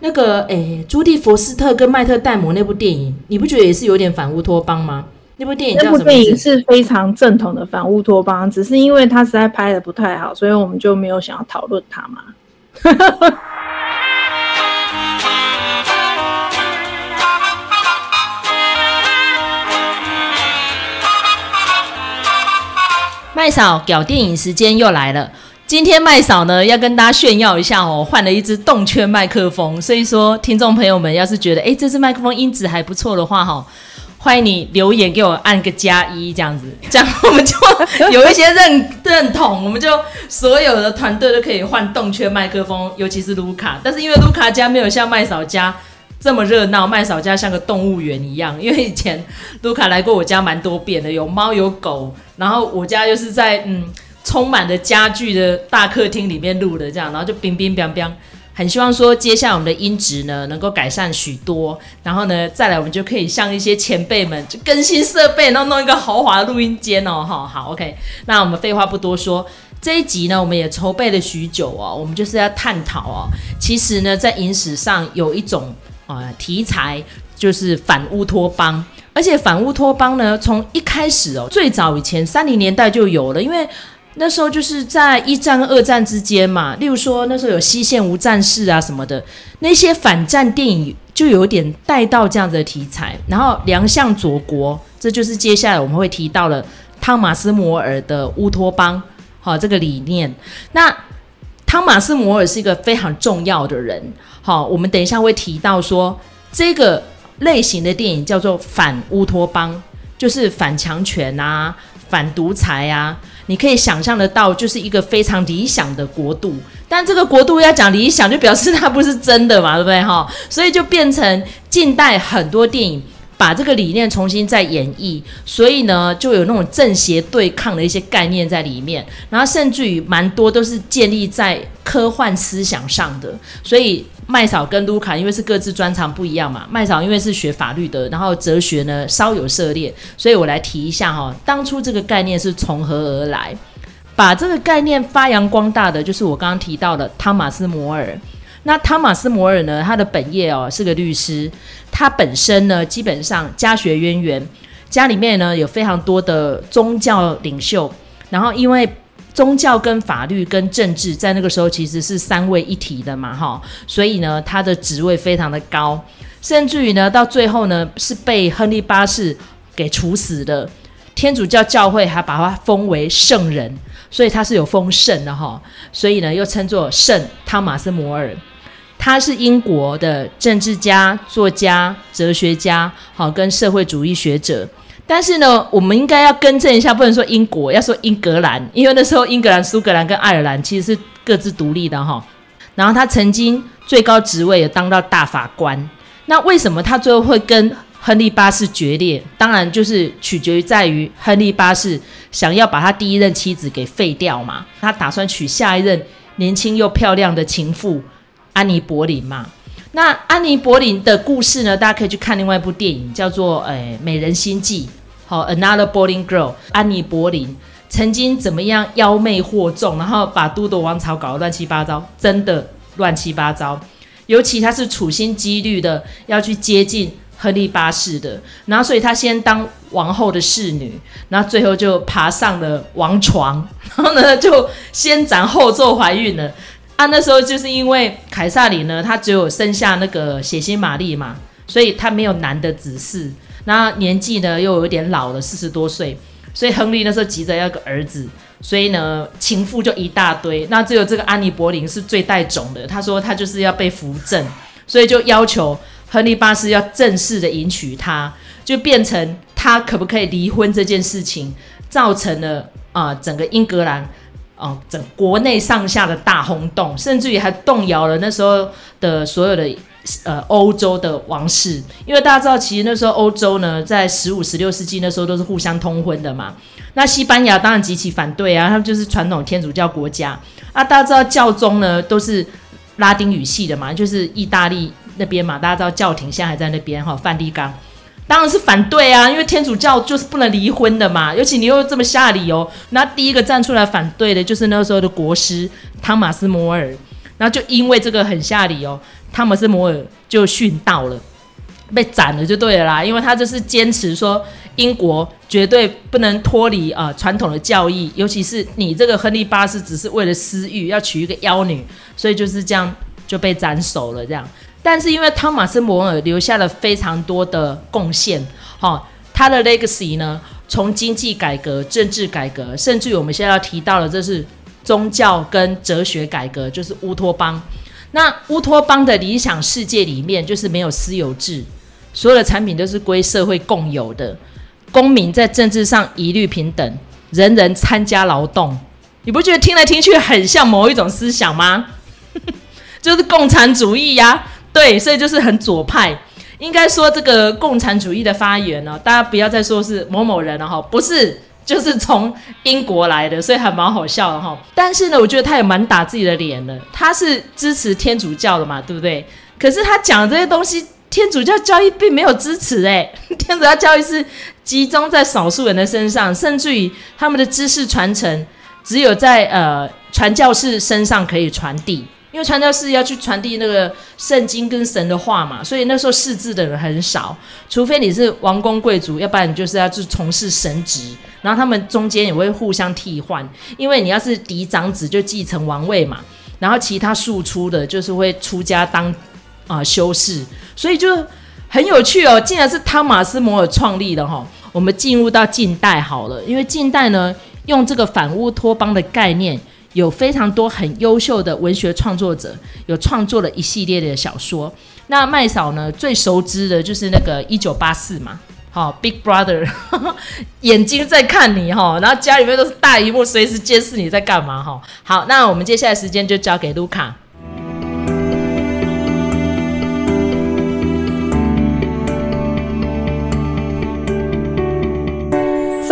那个诶，朱蒂佛斯特跟迈特戴姆那部电影，你不觉得也是有点反乌托邦吗？那部电影叫什么？那部电影是非常正统的反乌托邦，只是因为它实在拍的不太好，所以我们就没有想要讨论它嘛。麦嫂屌电影时间又来了，今天麦嫂呢要跟大家炫耀一下哦，换了一支动圈麦克风，所以说听众朋友们要是觉得哎这支麦克风音质还不错的话哈，欢迎你留言给我按个加一这样子，这样我们就有一些认认同，我们就所有的团队都可以换动圈麦克风，尤其是卢卡，但是因为卢卡家没有像麦嫂家。这么热闹，麦嫂家像个动物园一样。因为以前卢卡来过我家蛮多遍的，有猫有狗，然后我家又是在嗯充满了家具的大客厅里面录的，这样，然后就冰冰冰冰，很希望说接下来我们的音质呢能够改善许多，然后呢再来我们就可以像一些前辈们就更新设备，然后弄一个豪华的录音间哦，好好，OK，那我们废话不多说，这一集呢我们也筹备了许久哦，我们就是要探讨哦，其实呢在影史上有一种。啊、呃，题材就是反乌托邦，而且反乌托邦呢，从一开始哦，最早以前三零年代就有了，因为那时候就是在一战二战之间嘛，例如说那时候有西线无战事啊什么的，那些反战电影就有点带到这样子的题材，然后良相佐国，这就是接下来我们会提到了汤马斯摩尔的乌托邦，好、这个理念，那。汤马斯·摩尔是一个非常重要的人。好，我们等一下会提到说，这个类型的电影叫做反乌托邦，就是反强权啊、反独裁啊。你可以想象得到，就是一个非常理想的国度。但这个国度要讲理想，就表示它不是真的嘛，对不对？哈，所以就变成近代很多电影。把这个理念重新再演绎，所以呢，就有那种正邪对抗的一些概念在里面，然后甚至于蛮多都是建立在科幻思想上的。所以麦嫂跟卢卡因为是各自专长不一样嘛，麦嫂因为是学法律的，然后哲学呢稍有涉猎，所以我来提一下哈、当初这个概念是从何而来？把这个概念发扬光大的就是我刚刚提到的汤马斯·摩尔。那汤马斯·摩尔呢？他的本业哦是个律师，他本身呢基本上家学渊源，家里面呢有非常多的宗教领袖，然后因为宗教跟法律跟政治在那个时候其实是三位一体的嘛，哈，所以呢他的职位非常的高，甚至于呢到最后呢是被亨利八世给处死的，天主教教会还把他封为圣人，所以他是有封圣的哈，所以呢又称作圣汤马斯·摩尔。他是英国的政治家、作家、哲学家，好，跟社会主义学者。但是呢，我们应该要更正一下，不能说英国，要说英格兰，因为那时候英格兰、苏格兰跟爱尔兰其实是各自独立的哈。然后他曾经最高职位也当到大法官。那为什么他最后会跟亨利八世决裂？当然就是取决于在于亨利八世想要把他第一任妻子给废掉嘛，他打算娶下一任年轻又漂亮的情妇。安妮·柏林嘛，那安妮·柏林的故事呢？大家可以去看另外一部电影，叫做《诶美人心计》。好，《Another Boleyn Girl》。安妮·柏林曾经怎么样妖媚惑众，然后把都铎王朝搞得乱七八糟，真的乱七八糟。尤其他是处心积虑的要去接近亨利八世的，然后所以他先当王后的侍女，然后最后就爬上了王床，然后呢就先斩后奏怀孕了。啊，那时候就是因为凯撒里呢，他只有生下那个血腥玛丽嘛，所以他没有男的子嗣，那年纪呢又有点老了，四十多岁，所以亨利那时候急着要个儿子，所以呢情妇就一大堆，那只有这个安妮·柏林是最带种的，他说他就是要被扶正，所以就要求亨利八世要正式的迎娶她，就变成他可不可以离婚这件事情，造成了啊、整个英格兰。哦，整国内上下的大轰动，甚至于还动摇了那时候的所有的呃欧洲的王室，因为大家知道，其实那时候欧洲呢，在十五、十六世纪那时候都是互相通婚的嘛。那西班牙当然极其反对啊，他们就是传统天主教国家啊。大家知道教宗呢都是拉丁语系的嘛，就是意大利那边嘛。大家知道教廷现在还在那边哈，梵蒂冈。当然是反对啊，因为天主教就是不能离婚的嘛，尤其你又这么下理由，那第一个站出来反对的就是那时候的国师汤马斯·摩尔。然后就因为这个很下礼哦，汤玛斯·摩尔就殉道了，被斩了就对了啦。因为他就是坚持说英国绝对不能脱离啊传统的教义，尤其是你这个亨利八世只是为了私欲要娶一个妖女，所以就是这样就被斩首了。这样，但是因为汤马斯·摩尔留下了非常多的贡献，哈、他的 legacy 呢，从经济改革、政治改革，甚至于我们现在要提到的，这是。宗教跟哲学改革就是乌托邦。那乌托邦的理想世界里面，就是没有私有制，所有的产品都是归社会共有的，公民在政治上一律平等，人人参加劳动。你不觉得听来听去很像某一种思想吗？就是共产主义呀、对，所以就是很左派。应该说这个共产主义的发源呢，大家不要再说是某某人了哈，不是。就是从英国来的，所以还蛮好笑的哈。但是呢，我觉得他也蛮打自己的脸的。他是支持天主教的嘛，对不对？可是他讲这些东西，天主教教义并没有支持诶。天主教教义是集中在少数人的身上，甚至于他们的知识传承只有在呃传教士身上可以传递。因为传教士要去传递那个圣经跟神的话嘛，所以那时候识字的人很少，除非你是王公贵族，要不然你就是要去从事神职。然后他们中间也会互相替换，因为你要是嫡长子就继承王位嘛，然后其他庶出的就是会出家当啊、修士，所以就很有趣哦。竟然是汤马斯·摩尔创立的哈、我们进入到近代好了，因为近代呢用这个反乌托邦的概念。有非常多很优秀的文学创作者，有创作了一系列的小说。那麦嫂呢，最熟知的就是那个一九八四嘛，好，Big Brother，呵 呵眼睛在看你哈，然后家里面都是大荧幕，随时监视你在干嘛哈。好，那我们接下来时间就交给卢卡。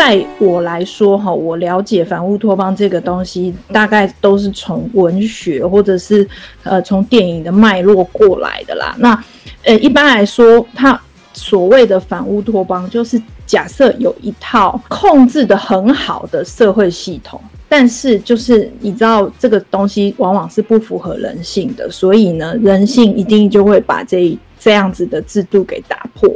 在我来说，哈，我了解反乌托邦这个东西，大概都是从文学或者是呃从电影的脉络过来的啦。那呃一般来说，它所谓的反乌托邦，就是假设有一套控制得很好的社会系统，但是就是你知道这个东西往往是不符合人性的，所以呢，人性一定就会把这一这样子的制度给打破。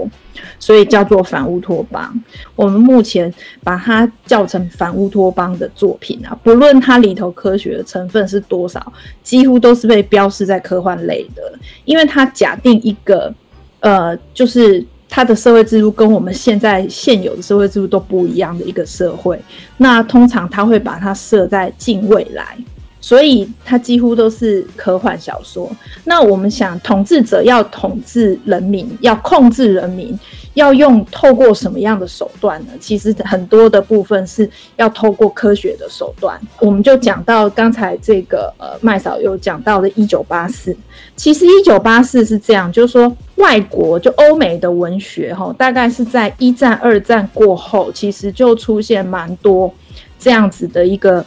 所以叫做反乌托邦。我们目前把它叫成反乌托邦的作品啊，不论它里头科学的成分是多少，几乎都是被标示在科幻类的。因为它假定一个，呃，就是它的社会制度跟我们现在现有的社会制度都不一样的一个社会。那通常它会把它设在近未来。所以它几乎都是科幻小说。那我们想，统治者要统治人民，要控制人民，要用透过什么样的手段呢？其实很多的部分是要透过科学的手段。我们就讲到刚才这个呃麦嫂有讲到的一九八四。其实一九八四是这样，就是说外国就欧美的文学哈，大概是在一战、二战过后，其实就出现蛮多这样子的一个。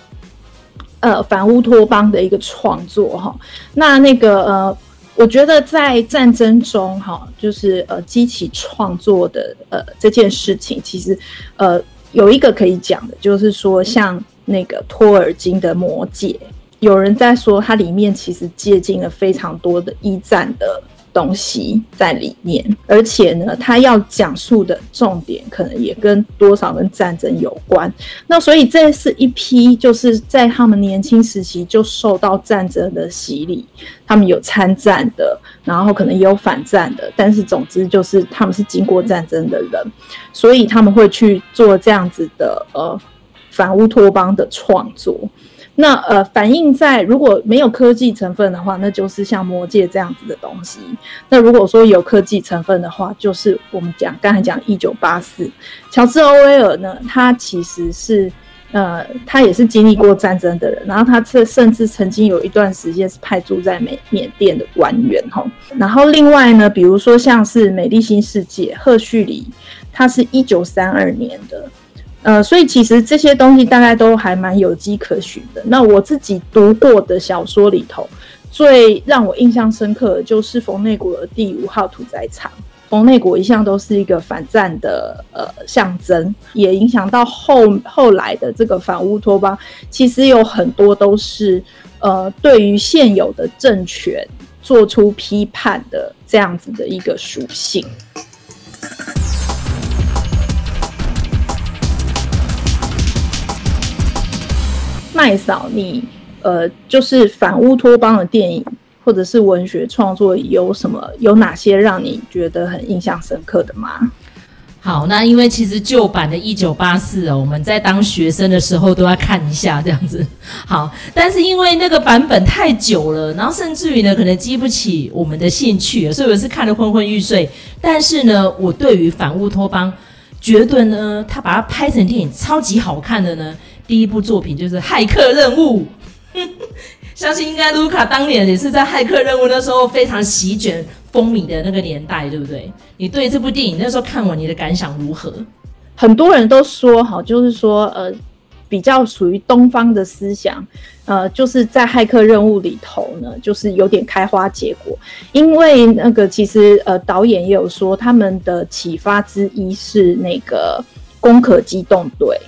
呃，反乌托邦的一个创作哈，那那个呃，我觉得在战争中哈，就是呃激起创作的呃这件事情，其实呃有一个可以讲的，就是说像那个托尔金的《魔戒》，有人在说它里面其实借鉴了非常多的一战的。东西在里面，而且呢，他要讲述的重点可能也跟多少跟战争有关。那所以这是一批就是在他们年轻时期就受到战争的洗礼，他们有参战的，然后可能也有反战的，但是总之就是他们是经过战争的人，所以他们会去做这样子的呃反乌托邦的创作。那呃，反映在如果没有科技成分的话，那就是像魔戒这样子的东西。那如果说有科技成分的话，就是我们讲刚才讲一九八四，乔治欧威尔呢，他其实是呃，他也是经历过战争的人，然后他这甚至曾经有一段时间是派驻在缅缅甸的官员哈。然后另外呢，比如说像是《美丽新世界》，赫胥黎，他是一九三二年的。呃，所以其实这些东西大概都还蛮有迹可循的。那我自己读过的小说里头，最让我印象深刻的就是冯内古的《第五号屠宰场》。冯内国一向都是一个反战的呃象征，也影响到后后来的这个反乌托邦，其实有很多都是呃对于现有的政权做出批判的这样子的一个属性。麦嫂，你呃，就是反乌托邦的电影或者是文学创作，有什么有哪些让你觉得很印象深刻的吗？好，那因为其实旧版的《一九八四》哦，我们在当学生的时候都要看一下这样子。好，但是因为那个版本太久了，然后甚至于呢，可能激不起我们的兴趣，所以我是看得昏昏欲睡。但是呢，我对于反乌托邦，觉得呢，他把它拍成电影超级好看的呢。第一部作品就是《骇客任务》，相信应该卢卡当年也是在《骇客任务》那时候非常席卷风靡的那个年代，对不对？你对这部电影那时候看完，你的感想如何？很多人都说，哈，就是说，呃，比较属于东方的思想，呃，就是在《骇客任务》里头呢，就是有点开花结果，因为那个其实呃，导演也有说，他们的启发之一是那个《攻壳机动队》。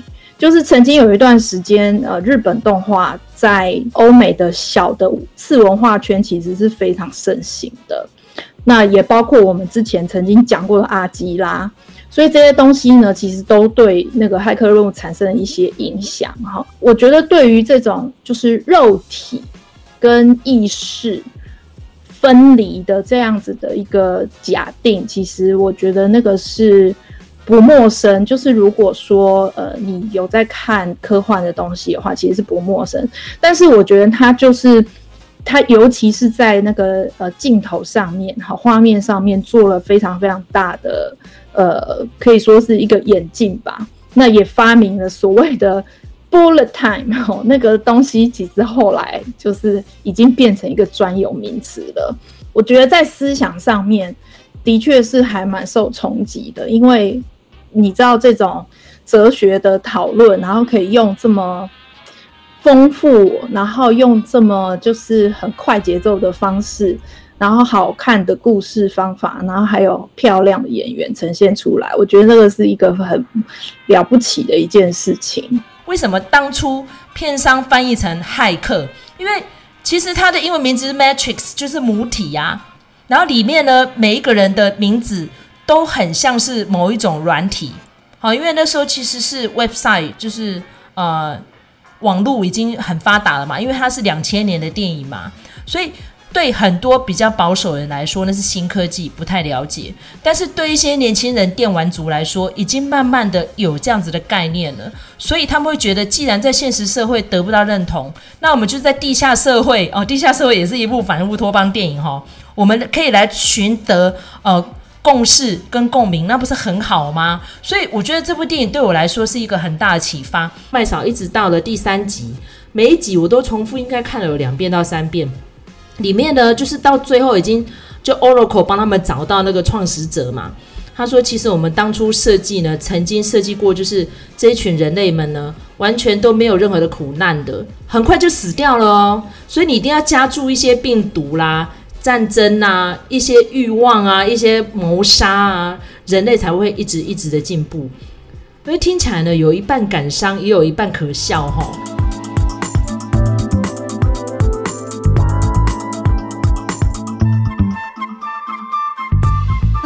就是曾经有一段时间，呃，日本动画在欧美的小的次文化圈其实是非常盛行的。那也包括我们之前曾经讲过的阿基拉，所以这些东西呢，其实都对那个骇客任务产生了一些影响。哈，我觉得对于这种就是肉体跟意识分离的这样子的一个假定，其实我觉得那个是。不陌生，就是如果说呃你有在看科幻的东西的话，其实是不陌生。但是我觉得它就是它，尤其是在那个呃镜头上面，好画面上面做了非常非常大的呃，可以说是一个演进吧。那也发明了所谓的 bullet time，哦，那个东西其实后来就是已经变成一个专有名词了。我觉得在思想上面的确是还蛮受冲击的，因为。你知道这种哲学的讨论，然后可以用这么丰富，然后用这么就是很快节奏的方式，然后好看的故事方法，然后还有漂亮的演员呈现出来，我觉得这个是一个很了不起的一件事情。为什么当初片商翻译成骇客？因为其实它的英文名字是 Matrix，就是母体呀、然后里面呢，每一个人的名字。都很像是某一种软体，好，因为那时候其实是 website，就是呃网络已经很发达了嘛，因为它是两千年的电影嘛，所以对很多比较保守人来说那是新科技，不太了解。但是对一些年轻人电玩族来说，已经慢慢的有这样子的概念了，所以他们会觉得，既然在现实社会得不到认同，那我们就在地下社会哦，地下社会也是一部反乌托邦电影哈、我们可以来寻得呃。共识跟共鸣，那不是很好吗？所以我觉得这部电影对我来说是一个很大的启发。麦嫂一直到了第三集，每一集我都重复应该看了有两遍到三遍。里面呢，就是到最后已经就 Oracle 帮他们找到那个创始者嘛。他说，其实我们当初设计呢，曾经设计过，就是这一群人类们呢，完全都没有任何的苦难的，很快就死掉了哦。所以你一定要加注一些病毒啦。战争啊，一些欲望啊，一些谋杀啊，人类才会一直一直的进步。因为听起来呢，有一半感伤，也有一半可笑哈。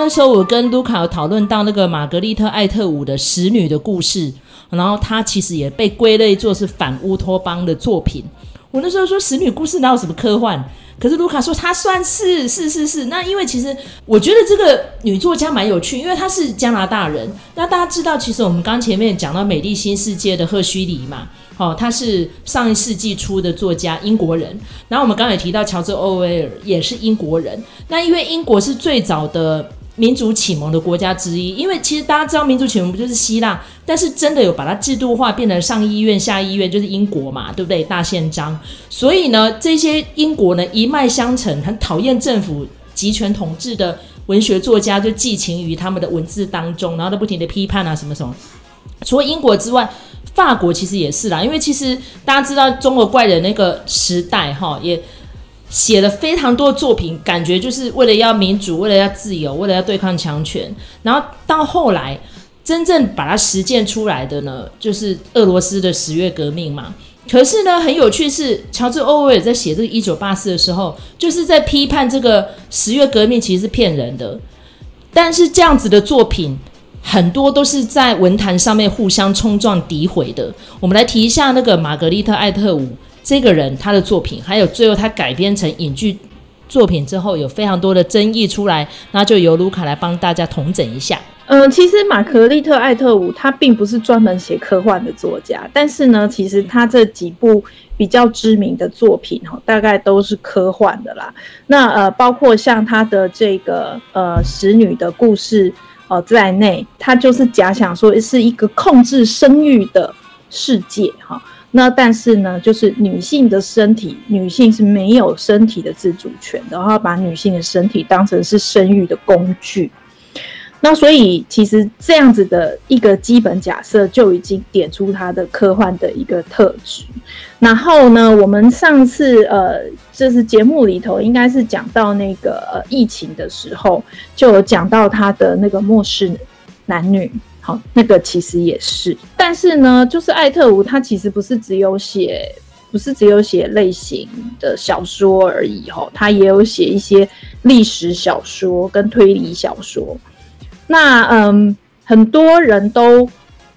那时候我跟卢卡有讨论到那个玛格丽特·艾特伍的《使女》的故事，然后她其实也被归类作是反乌托邦的作品。我那时候说，《使女》故事哪有什么科幻？可是卢卡说她算是是是是，那因为其实我觉得这个女作家蛮有趣，因为她是加拿大人。那大家知道，其实我们刚前面讲到《美丽新世界》的赫胥黎嘛，哦，他是上一世纪初的作家，英国人。然后我们刚才也提到乔治·欧威尔也是英国人。那因为英国是最早的。民主启蒙的国家之一，因为其实大家知道民主启蒙不就是希腊，但是真的有把它制度化，变成上医院、下医院，就是英国嘛，对不对？大宪章。所以呢，这些英国呢一脉相承，很讨厌政府集权统治的文学作家就寄情于他们的文字当中，然后都不停的批判啊什么什么。除了英国之外，法国其实也是啦，因为其实大家知道中国怪人那个时代哈也。写了非常多作品，感觉就是为了要民主，为了要自由，为了要对抗强权。然后到后来，真正把它实践出来的呢，就是俄罗斯的十月革命嘛。可是呢，很有趣是，乔治·欧威尔在写这个《一九八四》的时候，就是在批判这个十月革命其实是骗人的。但是这样子的作品，很多都是在文坛上面互相冲撞、诋毁的。我们来提一下那个玛格丽特·艾特伍这个人，他的作品，还有最后他改编成影剧作品之后，有非常多的争议出来，那就由卢卡来帮大家统整一下。嗯、其实玛格丽特·艾特伍他并不是专门写科幻的作家，但是呢，其实他这几部比较知名的作品哈，大概都是科幻的啦。那呃，包括像他的这个呃使女的故事呃在内，他就是假想说是一个控制生育的世界哈。那但是呢，就是女性的身体，女性是没有身体的自主权的，然后把女性的身体当成是生育的工具。那所以，其实这样子的一个基本假设就已经点出它的科幻的一个特质。然后呢，我们上次呃，就是节目里头应该是讲到那个呃疫情的时候，就有讲到他的那个末世男女，好，那个其实也是。但是呢，就是艾特伍他其实不是只有写，不是只有写类型的小说而已，吼，他也有写一些历史小说跟推理小说。那嗯，很多人都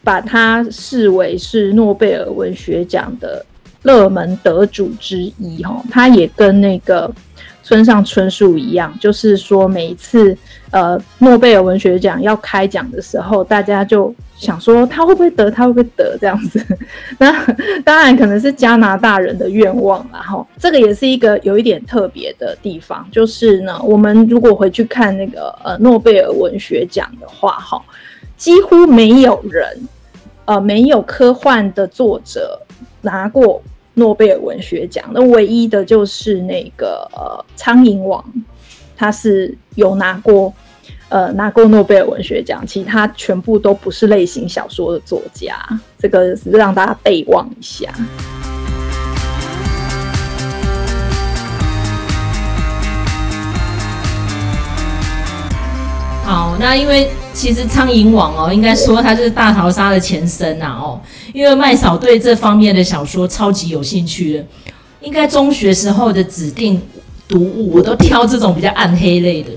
把他视为是诺贝尔文学奖的热门得主之一哈，他也跟那个村上春树一样，就是说每一次呃诺贝尔文学奖要开奖的时候，大家就想说他会不会得，他会不会得这样子。那当然可能是加拿大人的愿望啦哈，这个也是一个有一点特别的地方，就是呢，我们如果回去看那个呃诺贝尔文学奖的话哈，几乎没有人呃没有科幻的作者拿过。诺贝尔文学奖，那唯一的就是那个呃《苍蝇王》，他是有拿过呃拿过诺贝尔文学奖，其他全部都不是类型小说的作家，这个让大家备忘一下。好，那因为其实《苍蝇王》哦，应该说它是《大逃杀》的前身呐哦。因为麦嫂对这方面的小说超级有兴趣的，应该中学时候的指定读物我都挑这种比较暗黑类的。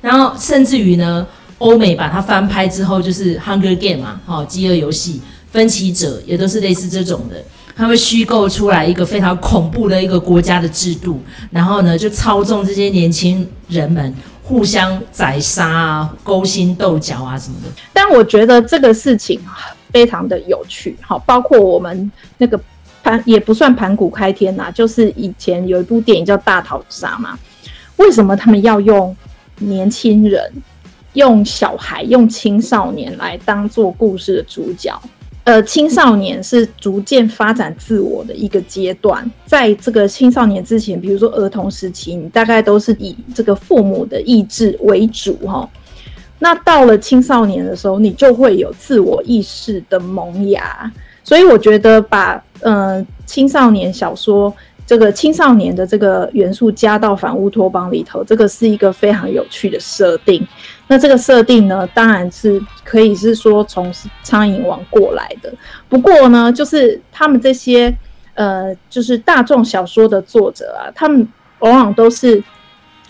然后甚至于呢，欧美把它翻拍之后，就是《Hunger Game》嘛，哦，《饥饿游戏》、《分歧者》也都是类似这种的。他们虚构出来一个非常恐怖的一个国家的制度，然后呢，就操纵这些年轻人们。互相宰杀啊，勾心斗角啊什么的。但我觉得这个事情非常的有趣，好，包括我们那个盘也不算盘古开天呐，就是以前有一部电影叫《大逃杀》嘛。为什么他们要用年轻人、用小孩、用青少年来当做故事的主角？呃，青少年是逐渐发展自我的一个阶段，在这个青少年之前，比如说儿童时期，你大概都是以这个父母的意志为主哈。那到了青少年的时候，你就会有自我意识的萌芽。所以我觉得把呃青少年小说这个青少年的这个元素加到反乌托邦里头，这个是一个非常有趣的设定。那这个设定呢，当然是可以是说从《苍蝇王》过来的。不过呢，就是他们这些呃，就是大众小说的作者啊，他们往往都是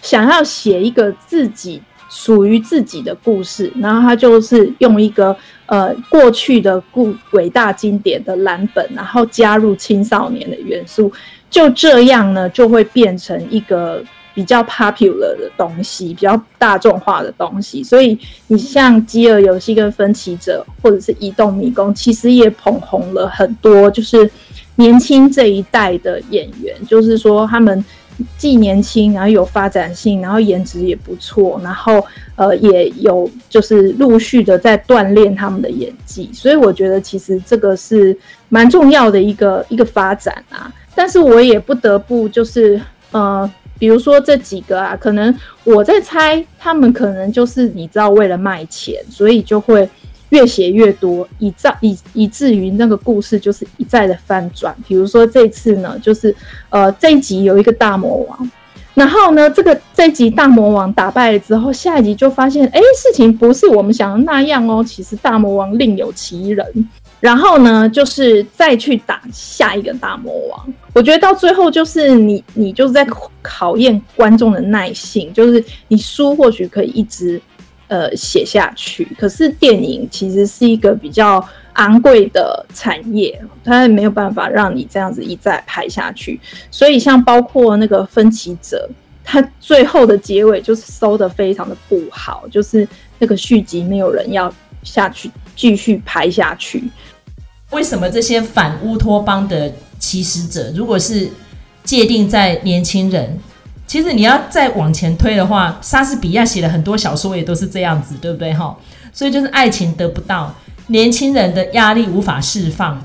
想要写一个自己属于自己的故事，然后他就是用一个呃过去的故伟大经典的蓝本，然后加入青少年的元素，就这样呢，就会变成一个。比较 popular 的东西，比较大众化的东西，所以你像《饥饿游戏》跟《分歧者》或者是《移动迷宫》，其实也捧红了很多，就是年轻这一代的演员，就是说他们既年轻，然后有发展性，然后颜值也不错，然后呃也有就是陆续的在锻炼他们的演技，所以我觉得其实这个是蛮重要的一个一个发展啊。但是我也不得不就是呃。比如说这几个啊，可能我在猜，他们可能就是你知道，为了卖钱，所以就会越写越多，以至以以至于那个故事就是一再的翻转。比如说这次呢，就是呃这一集有一个大魔王，然后呢，这个这集大魔王打败了之后，下一集就发现，哎，事情不是我们想的那样哦，其实大魔王另有其人。然后呢，就是再去打下一个大魔王。我觉得到最后就是你，你就是在考验观众的耐性。就是你书或许可以一直呃写下去，可是电影其实是一个比较昂贵的产业，它没有办法让你这样子一再拍下去。所以像包括那个分歧者，它最后的结尾就是收得非常的不好，就是那个续集没有人要下去继续拍下去。为什么这些反乌托邦的起始者，如果是界定在年轻人，其实你要再往前推的话，莎士比亚写了很多小说也都是这样子，对不对哈？所以就是爱情得不到，年轻人的压力无法释放，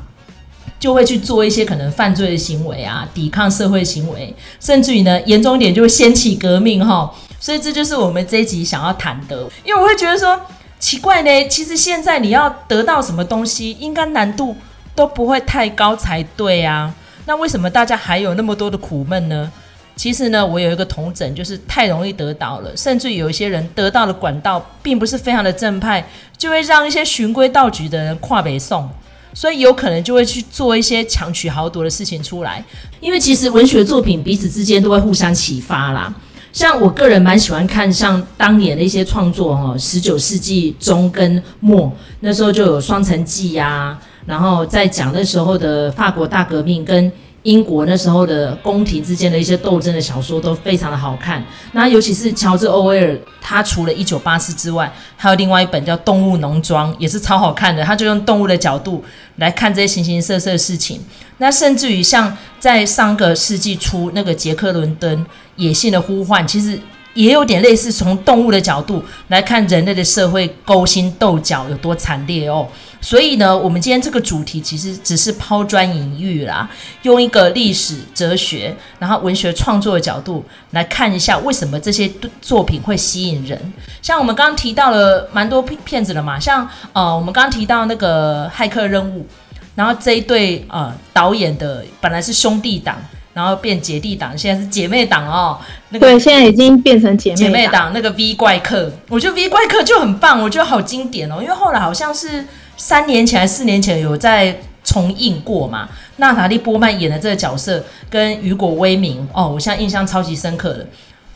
就会去做一些可能犯罪的行为啊，抵抗社会行为，甚至于呢，严重一点就会掀起革命哈。所以这就是我们这一集想要谈的，因为我会觉得说。奇怪呢，其实现在你要得到什么东西，应该难度都不会太高才对啊。那为什么大家还有那么多的苦闷呢？其实呢，我有一个同诊，就是太容易得到了，甚至有一些人得到的管道并不是非常的正派，就会让一些循规蹈矩的人跨北宋，所以有可能就会去做一些强取豪夺的事情出来。因为其实文学作品彼此之间都会互相启发啦。像我个人蛮喜欢看像当年的一些创作哈，十九世纪中跟末那时候就有《双城记》呀，然后在讲那时候的法国大革命跟英国那时候的宫廷之间的一些斗争的小说都非常的好看。那尤其是乔治·欧威尔，他除了《一九八四》之外，还有另外一本叫《动物农庄》，也是超好看的。他就用动物的角度来看这些形形色色的事情。那甚至于像在上个世纪初那个杰克·伦敦。野性的呼唤，其实也有点类似，从动物的角度来看人类的社会勾心斗角有多惨烈哦。所以呢，我们今天这个主题其实只是抛砖引玉啦，用一个历史、哲学，然后文学创作的角度来看一下，为什么这些作品会吸引人。像我们刚刚提到了蛮多片片子了嘛，像呃，我们刚刚提到那个骇客任务，然后这一对呃导演的本来是兄弟档。然后变姐弟档，现在是姐妹档哦。那个、对，现在已经变成姐妹姐妹档。那个 V 怪客，我觉得 V 怪客就很棒，我觉得好经典哦。因为后来好像是三年前还是四年前有在重映过嘛。娜塔莉波曼演的这个角色跟雨果威明哦，我现在印象超级深刻的。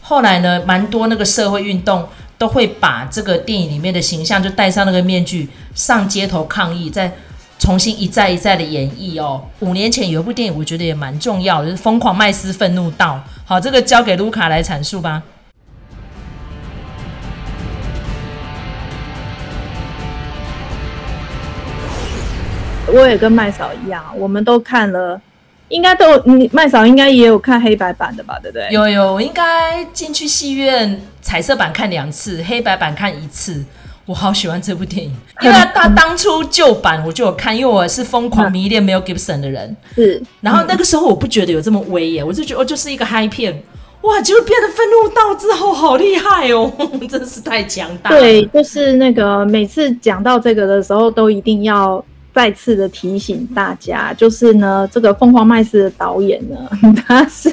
后来呢，蛮多那个社会运动都会把这个电影里面的形象就戴上那个面具上街头抗议，在。重新一再一再的演绎哦。五年前有一部电影，我觉得也蛮重要的，就是《疯狂麦斯愤怒道》。好，这个交给卢卡来阐述吧。我也跟麦嫂一样，我们都看了，应该都你麦嫂应该也有看黑白版的吧？对不对？有有，我应该进去戏院彩色版看两次，黑白版看一次。我好喜欢这部电影，因为他当初旧版我就有看，因为我是疯狂迷恋 Mel Gibson 的人。是，然后那个时候我不觉得有这么威耶，我就觉得哦，就是一个嗨片，哇，结果变得愤怒到之后好厉害哦，真是太强大。对，就是那个每次讲到这个的时候，都一定要再次的提醒大家，就是呢，这个疯狂麦斯的导演呢，他是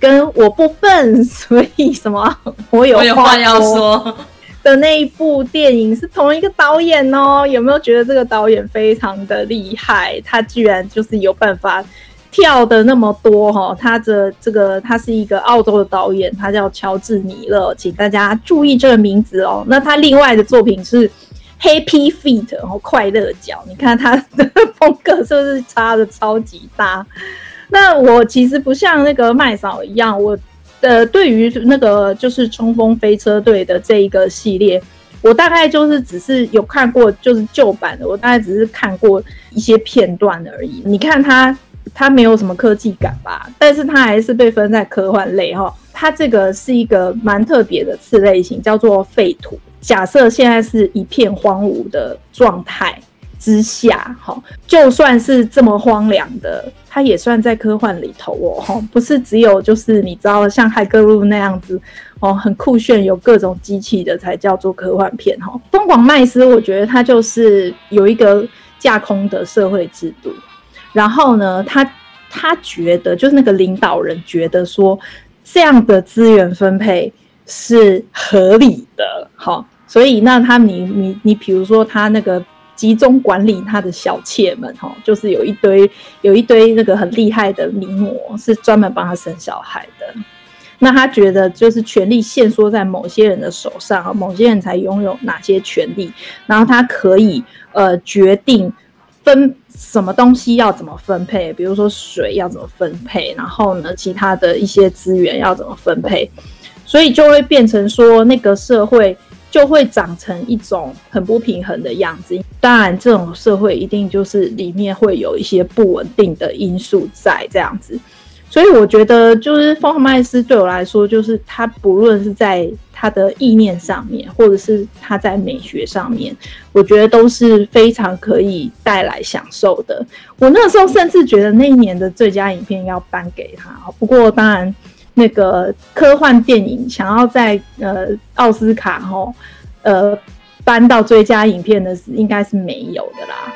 跟我不笨，所以什么我有话，我有话要说。的那一部电影是同一个导演哦，有没有觉得这个导演非常的厉害？他居然就是有办法跳的那么多哈、哦！他的这个他是一个澳洲的导演，他叫乔治米勒，请大家注意这个名字哦。那他另外的作品是 Happy Feet，然后快乐脚，你看他的风格是不是差的超级大？那我其实不像那个麦嫂一样，我。呃，对于那个就是冲锋飞车队的这一个系列，我大概就是只是有看过，就是旧版的，我大概只是看过一些片段而已。你看它，它没有什么科技感吧，但是它还是被分在科幻类哈。它这个是一个蛮特别的次类型，叫做废土。假设现在是一片荒芜的状态。之下，哈，就算是这么荒凉的，它也算在科幻里头哦，哈，不是只有就是你知道像骇客路那样子哦，很酷炫，有各种机器的才叫做科幻片哈。疯狂麦斯，我觉得他就是有一个架空的社会制度，然后呢，他他觉得就是那个领导人觉得说，这样的资源分配是合理的。好，所以那他你你你，比如说他那个集中管理他的小妾们，哈，就是有一堆有一堆那个很厉害的名模，是专门帮他生小孩的。那他觉得就是权力限缩在某些人的手上，某些人才拥有哪些权利，然后他可以呃决定分什么东西要怎么分配，比如说水要怎么分配，然后呢其他的一些资源要怎么分配，所以就会变成说那个社会就会长成一种很不平衡的样子。当然，这种社会一定就是里面会有一些不稳定的因素在这样子。所以我觉得，就是丰特麦斯对我来说，就是他不论是在他的意念上面，或者是他在美学上面，我觉得都是非常可以带来享受的。我那时候甚至觉得那一年的最佳影片要颁给他。不过当然，那个科幻电影想要在呃奥斯卡齁呃搬到最佳影片的是应该是没有的啦。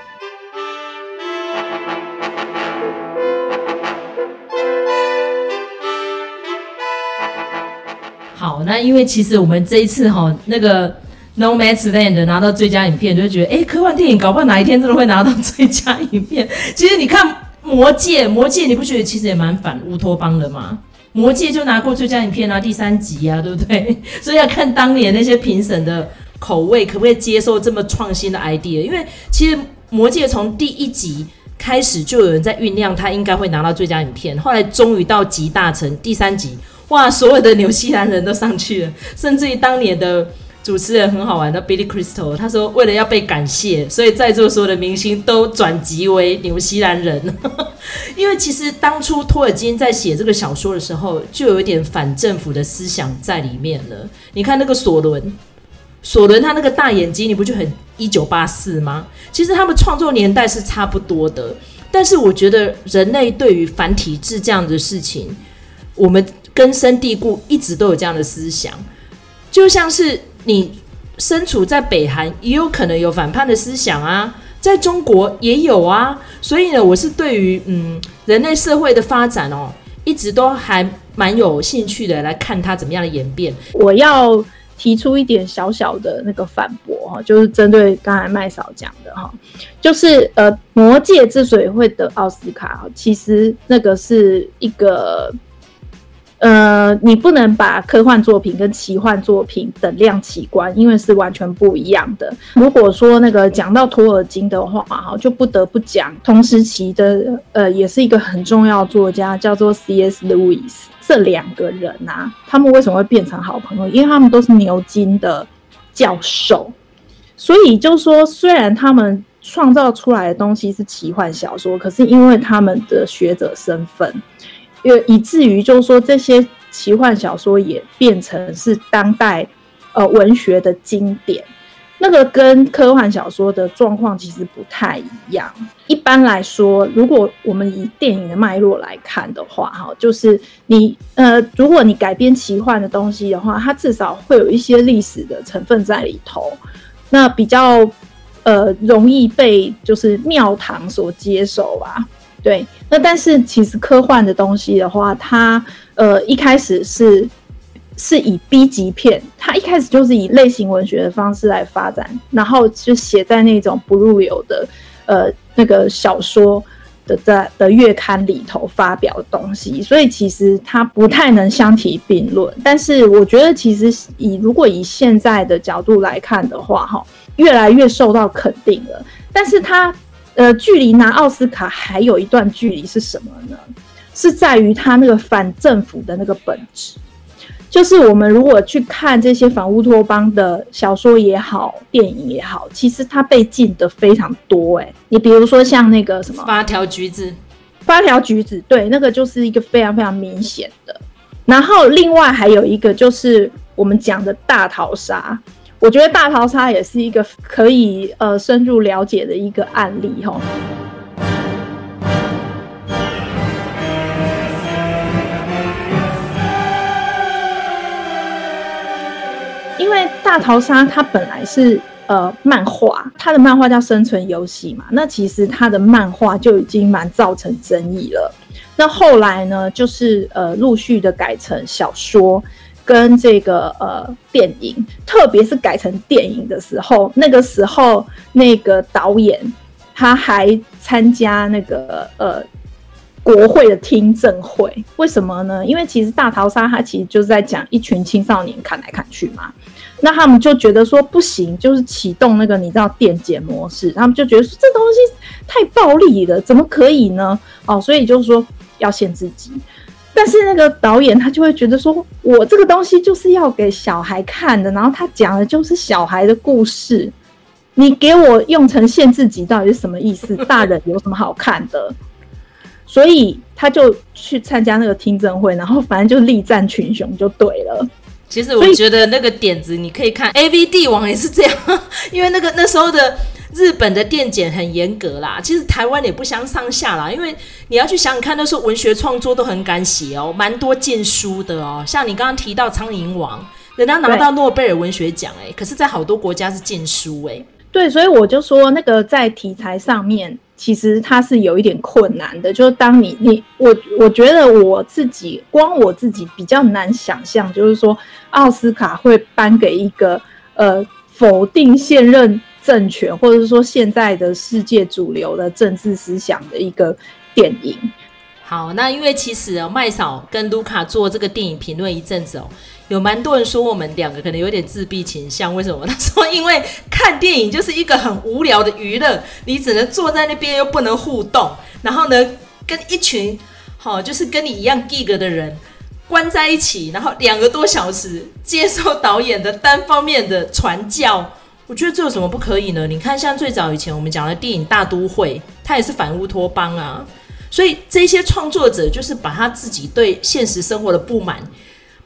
好，那因为其实我们这一次哈，那个《Nomadland》拿到最佳影片，就会觉得哎，科幻电影搞不好哪一天真的会拿到最佳影片。其实你看《魔戒》，《魔戒》你不觉得其实也蛮反乌托邦的吗？《魔戒》就拿过最佳影片啊，第三集啊，对不对？所以要看当年那些评审的口味，可不可以接受这么创新的 idea？因为其实《魔戒》从第一集开始就有人在酝酿，他应该会拿到最佳影片，后来终于到集大成第三集。哇！所有的纽西兰人都上去了，甚至于当年的主持人很好玩的 Billy Crystal，他说为了要被感谢，所以在座所有的明星都转籍为纽西兰人。因为其实当初托尔金在写这个小说的时候，就有一点反政府的思想在里面了。你看那个索伦，索伦他那个大眼睛，你不就很一九八四吗？其实他们创作年代是差不多的，但是我觉得人类对于反体制这样的事情，我们。根深蒂固，一直都有这样的思想，就像是你身处在北韩，也有可能有反叛的思想啊，在中国也有啊。所以呢，我是对于嗯人类社会的发展哦，一直都还蛮有兴趣的，来看它怎么样的演变。我要提出一点小小的那个反驳哈，就是针对刚才麦嫂讲的哈，就是呃，魔戒之所以会得奥斯卡，其实那个是一个。呃，你不能把科幻作品跟奇幻作品等量齐观，因为是完全不一样的。如果说那个讲到托尔金的话，哈，就不得不讲同时期的，呃，也是一个很重要作家，叫做 C.S. Lewis。这两个人啊，他们为什么会变成好朋友？因为他们都是牛津的教授，所以就说，虽然他们创造出来的东西是奇幻小说，可是因为他们的学者身份。以至于就是说，这些奇幻小说也变成是当代呃文学的经典，那个跟科幻小说的状况其实不太一样。一般来说，如果我们以电影的脉络来看的话，哈，就是你呃，如果你改编奇幻的东西的话，它至少会有一些历史的成分在里头，那比较呃容易被就是庙堂所接受吧。对，那但是其实科幻的东西的话，它呃一开始是是以 B 级片，它一开始就是以类型文学的方式来发展，然后就写在那种不入流的呃那个小说的在的月刊里头发表东西，所以其实它不太能相提并论。但是我觉得，其实以如果以现在的角度来看的话，哈，越来越受到肯定了，但是它。呃，距离拿奥斯卡还有一段距离是什么呢？是在于他那个反政府的那个本质，就是我们如果去看这些反乌托邦的小说也好，电影也好，其实它被禁的非常多。哎，你比如说像那个什么发条橘子，发条橘子，对，那个就是一个非常非常明显的。然后另外还有一个就是我们讲的大逃杀。我觉得大逃杀也是一个可以呃深入了解的一个案例哈，因为大逃杀它本来是呃漫画，它的漫画叫生存游戏嘛，那其实它的漫画就已经蛮造成争议了。那后来呢，就是呃陆续的改成小说跟这个呃电影，特别是改成电影的时候，那个时候那个导演他还参加那个呃。国会的听证会，为什么呢？因为其实大逃杀它其实就是在讲一群青少年砍来砍去嘛，那他们就觉得说不行，就是启动那个你知道电解模式，他们就觉得说这东西太暴力了，怎么可以呢？哦，所以就是说要限制级，但是那个导演他就会觉得说，我这个东西就是要给小孩看的，然后他讲的就是小孩的故事，你给我用成限制级到底是什么意思？大人有什么好看的？所以他就去参加那个听证会，然后反正就力战群雄就对了。其实我觉得那个点子你可以看 A V 帝王也是这样，因为那个那时候的日本的电检很严格啦，其实台湾也不相上下啦。因为你要去想想看，那时候文学创作都很敢写哦，蛮多禁书的哦。像你刚刚提到《苍蝇王》，人家拿到诺贝尔文学奖哎，可是在好多国家是禁书哎。对，所以我就说那个在题材上面。其实它是有一点困难的，就是当你你我我觉得我自己光我自己比较难想象，就是说奥斯卡会颁给一个呃否定现任政权或者是说现在的世界主流的政治思想的一个电影。好，那因为其实哦，麦嫂跟卢卡做这个电影评论一阵子哦。有蛮多人说我们两个可能有点自闭倾向，为什么？他说因为看电影就是一个很无聊的娱乐，你只能坐在那边又不能互动，然后呢，跟一群好、哦、就是跟你一样 geek 的人关在一起，然后两个多小时接受导演的单方面的传教，我觉得这有什么不可以呢？你看像最早以前我们讲的电影《大都会》，它也是反乌托邦啊，所以这些创作者就是把他自己对现实生活的不满。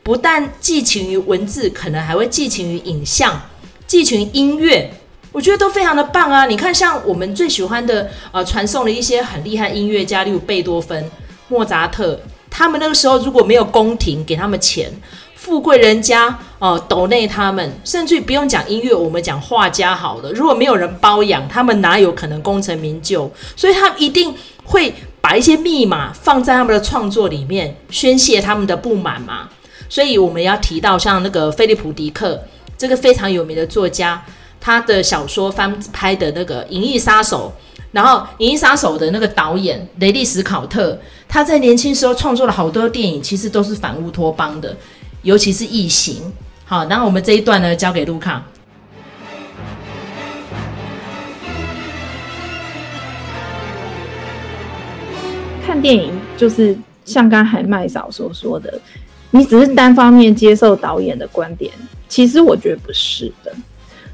不但寄情于文字，可能还会寄情于影像，寄情于音乐，我觉得都非常的棒啊！你看，像我们最喜欢的，呃，传送的一些很厉害音乐家，例如贝多芬、莫扎特，他们那个时候如果没有宫廷给他们钱，富贵人家哦，抖内他们，甚至不用讲音乐，我们讲画家好了，如果没有人包养，他们哪有可能功成名就？所以他们一定会把一些密码放在他们的创作里面，宣泄他们的不满嘛。所以我们要提到像那个菲利普·迪克这个非常有名的作家，他的小说翻拍的那个《银翼杀手》，然后《银翼杀手》的那个导演雷利·史考特，他在年轻时候创作了好多电影，其实都是反乌托邦的，尤其是《异形》。好，然后我们这一段呢，交给卢卡。看电影就是像刚才麦嫂所说的。你只是单方面接受导演的观点，其实我觉得不是的。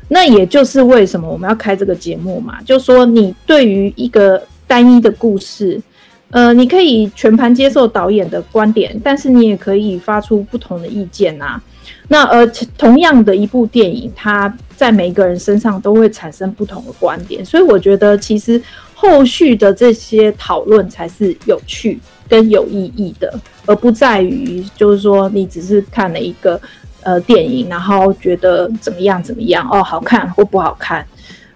那也就是为什么我们要开这个节目嘛，就说你对于一个单一的故事，呃，你可以全盘接受导演的观点，但是你也可以发出不同的意见啊。那呃，同样的一部电影，它在每一个人身上都会产生不同的观点，所以我觉得其实后续的这些讨论才是有趣跟有意义的。而不在于就是说你只是看了一个呃电影，然后觉得怎么样怎么样哦，好看或不好看，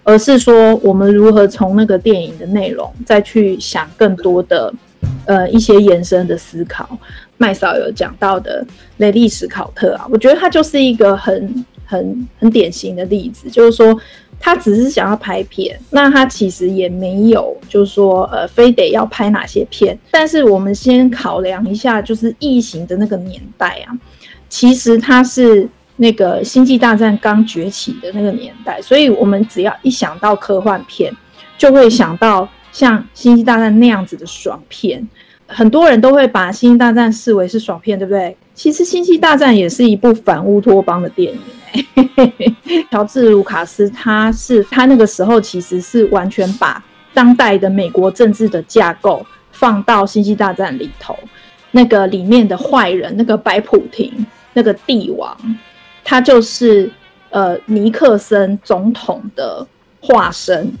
而是说我们如何从那个电影的内容再去想更多的呃一些延伸的思考。麦嫂有讲到的雷利史考特啊，我觉得他就是一个很很很典型的例子，就是说。他只是想要拍片，那他其实也没有，就是说，呃，非得要拍哪些片。但是我们先考量一下，就是异形的那个年代啊，其实它是那个星际大战刚崛起的那个年代，所以我们只要一想到科幻片，就会想到像星际大战那样子的爽片。很多人都会把星际大战视为是爽片，对不对？其实星际大战也是一部反乌托邦的电影。乔治·卢卡斯，他是他那个时候其实是完全把当代的美国政治的架构放到《星际大战》里头，那个里面的坏人，那个白普廷，那个帝王，他就是呃尼克森总统的化身。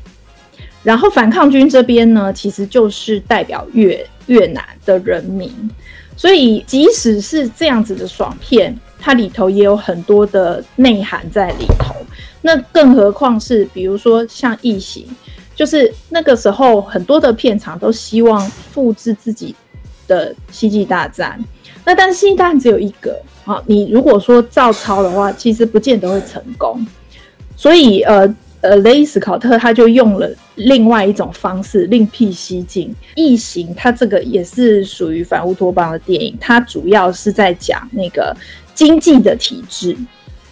然后反抗军这边呢，其实就是代表越越南的人民。所以即使是这样子的爽片。它里头也有很多的内涵在里头，那更何况是比如说像《异形》，就是那个时候很多的片场都希望复制自己的星际大战。那但是星际大战只有一个啊，你如果说照抄的话，其实不见得会成功。所以呃呃，雷伊斯考特他就用了另外一种方式另辟蹊径。异形它这个也是属于反乌托邦的电影，它主要是在讲那个经济的体制。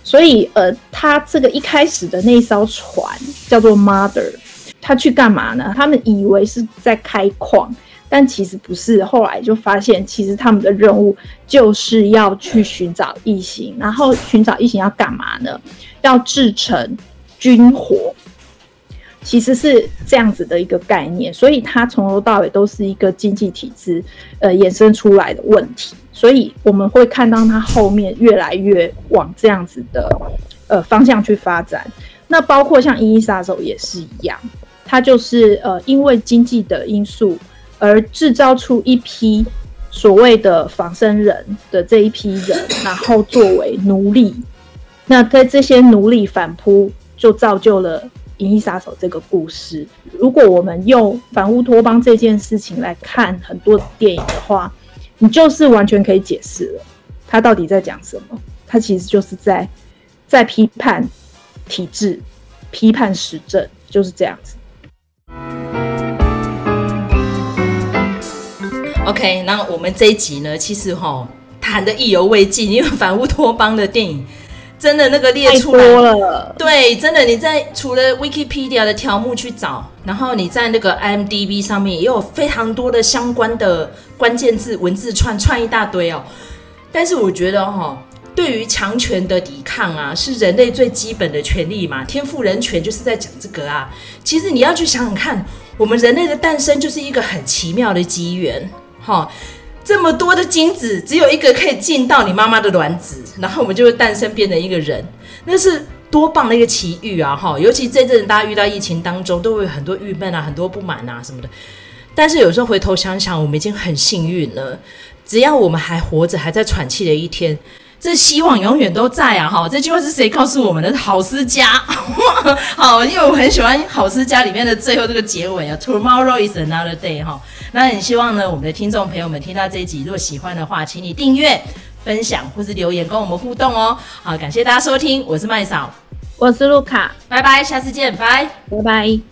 所以呃，他这个一开始的那艘船叫做 Mother，他去干嘛呢？他们以为是在开矿。但其实不是，后来就发现，其实他们的任务就是要去寻找异形，然后寻找异形要干嘛呢？要制成军火，其实是这样子的一个概念。所以它从头到尾都是一个经济体制呃衍生出来的问题。所以我们会看到它后面越来越往这样子的呃方向去发展。那包括像《银翼杀手》也是一样，它就是呃因为经济的因素。而制造出一批所谓的仿生人的这一批人，然后作为奴隶。那在这些奴隶反扑，就造就了《银翼杀手》这个故事。如果我们用反乌托邦这件事情来看很多电影的话，你就是完全可以解释了，他到底在讲什么？他其实就是在在批判体制，批判实证，就是这样子。OK，那我们这一集呢，其实哈谈的意犹未尽，因为反乌托邦的电影真的那个列出来了，对，真的你在除了 Wikipedia 的条目去找，然后你在那个 IMDB 上面也有非常多的相关的关键字文字串串一大堆哦。但是我觉得哈，对于强权的抵抗啊，是人类最基本的权利嘛，天赋人权就是在讲这个啊。其实你要去想想看，我们人类的诞生就是一个很奇妙的机缘。哈，这么多的精子，只有一个可以进到你妈妈的卵子，然后我们就会诞生变成一个人，那是多棒的一个奇遇啊！哈，尤其这阵大家遇到疫情当中，都会有很多郁闷啊，很多不满啊什么的。但是有时候回头想想，我们已经很幸运了，只要我们还活着，还在喘气的一天。这希望永远都在啊！哈，这句话是谁告诉我们的？好思家，好，因为我很喜欢好思家里面的最后这个结尾啊，Tomorrow is another day 哈。那很希望呢，我们的听众朋友们听到这一集，如果喜欢的话，请你订阅、分享或是留言跟我们互动哦。好，感谢大家收听，我是麦嫂，我是路卡，拜拜，下次见，拜拜拜。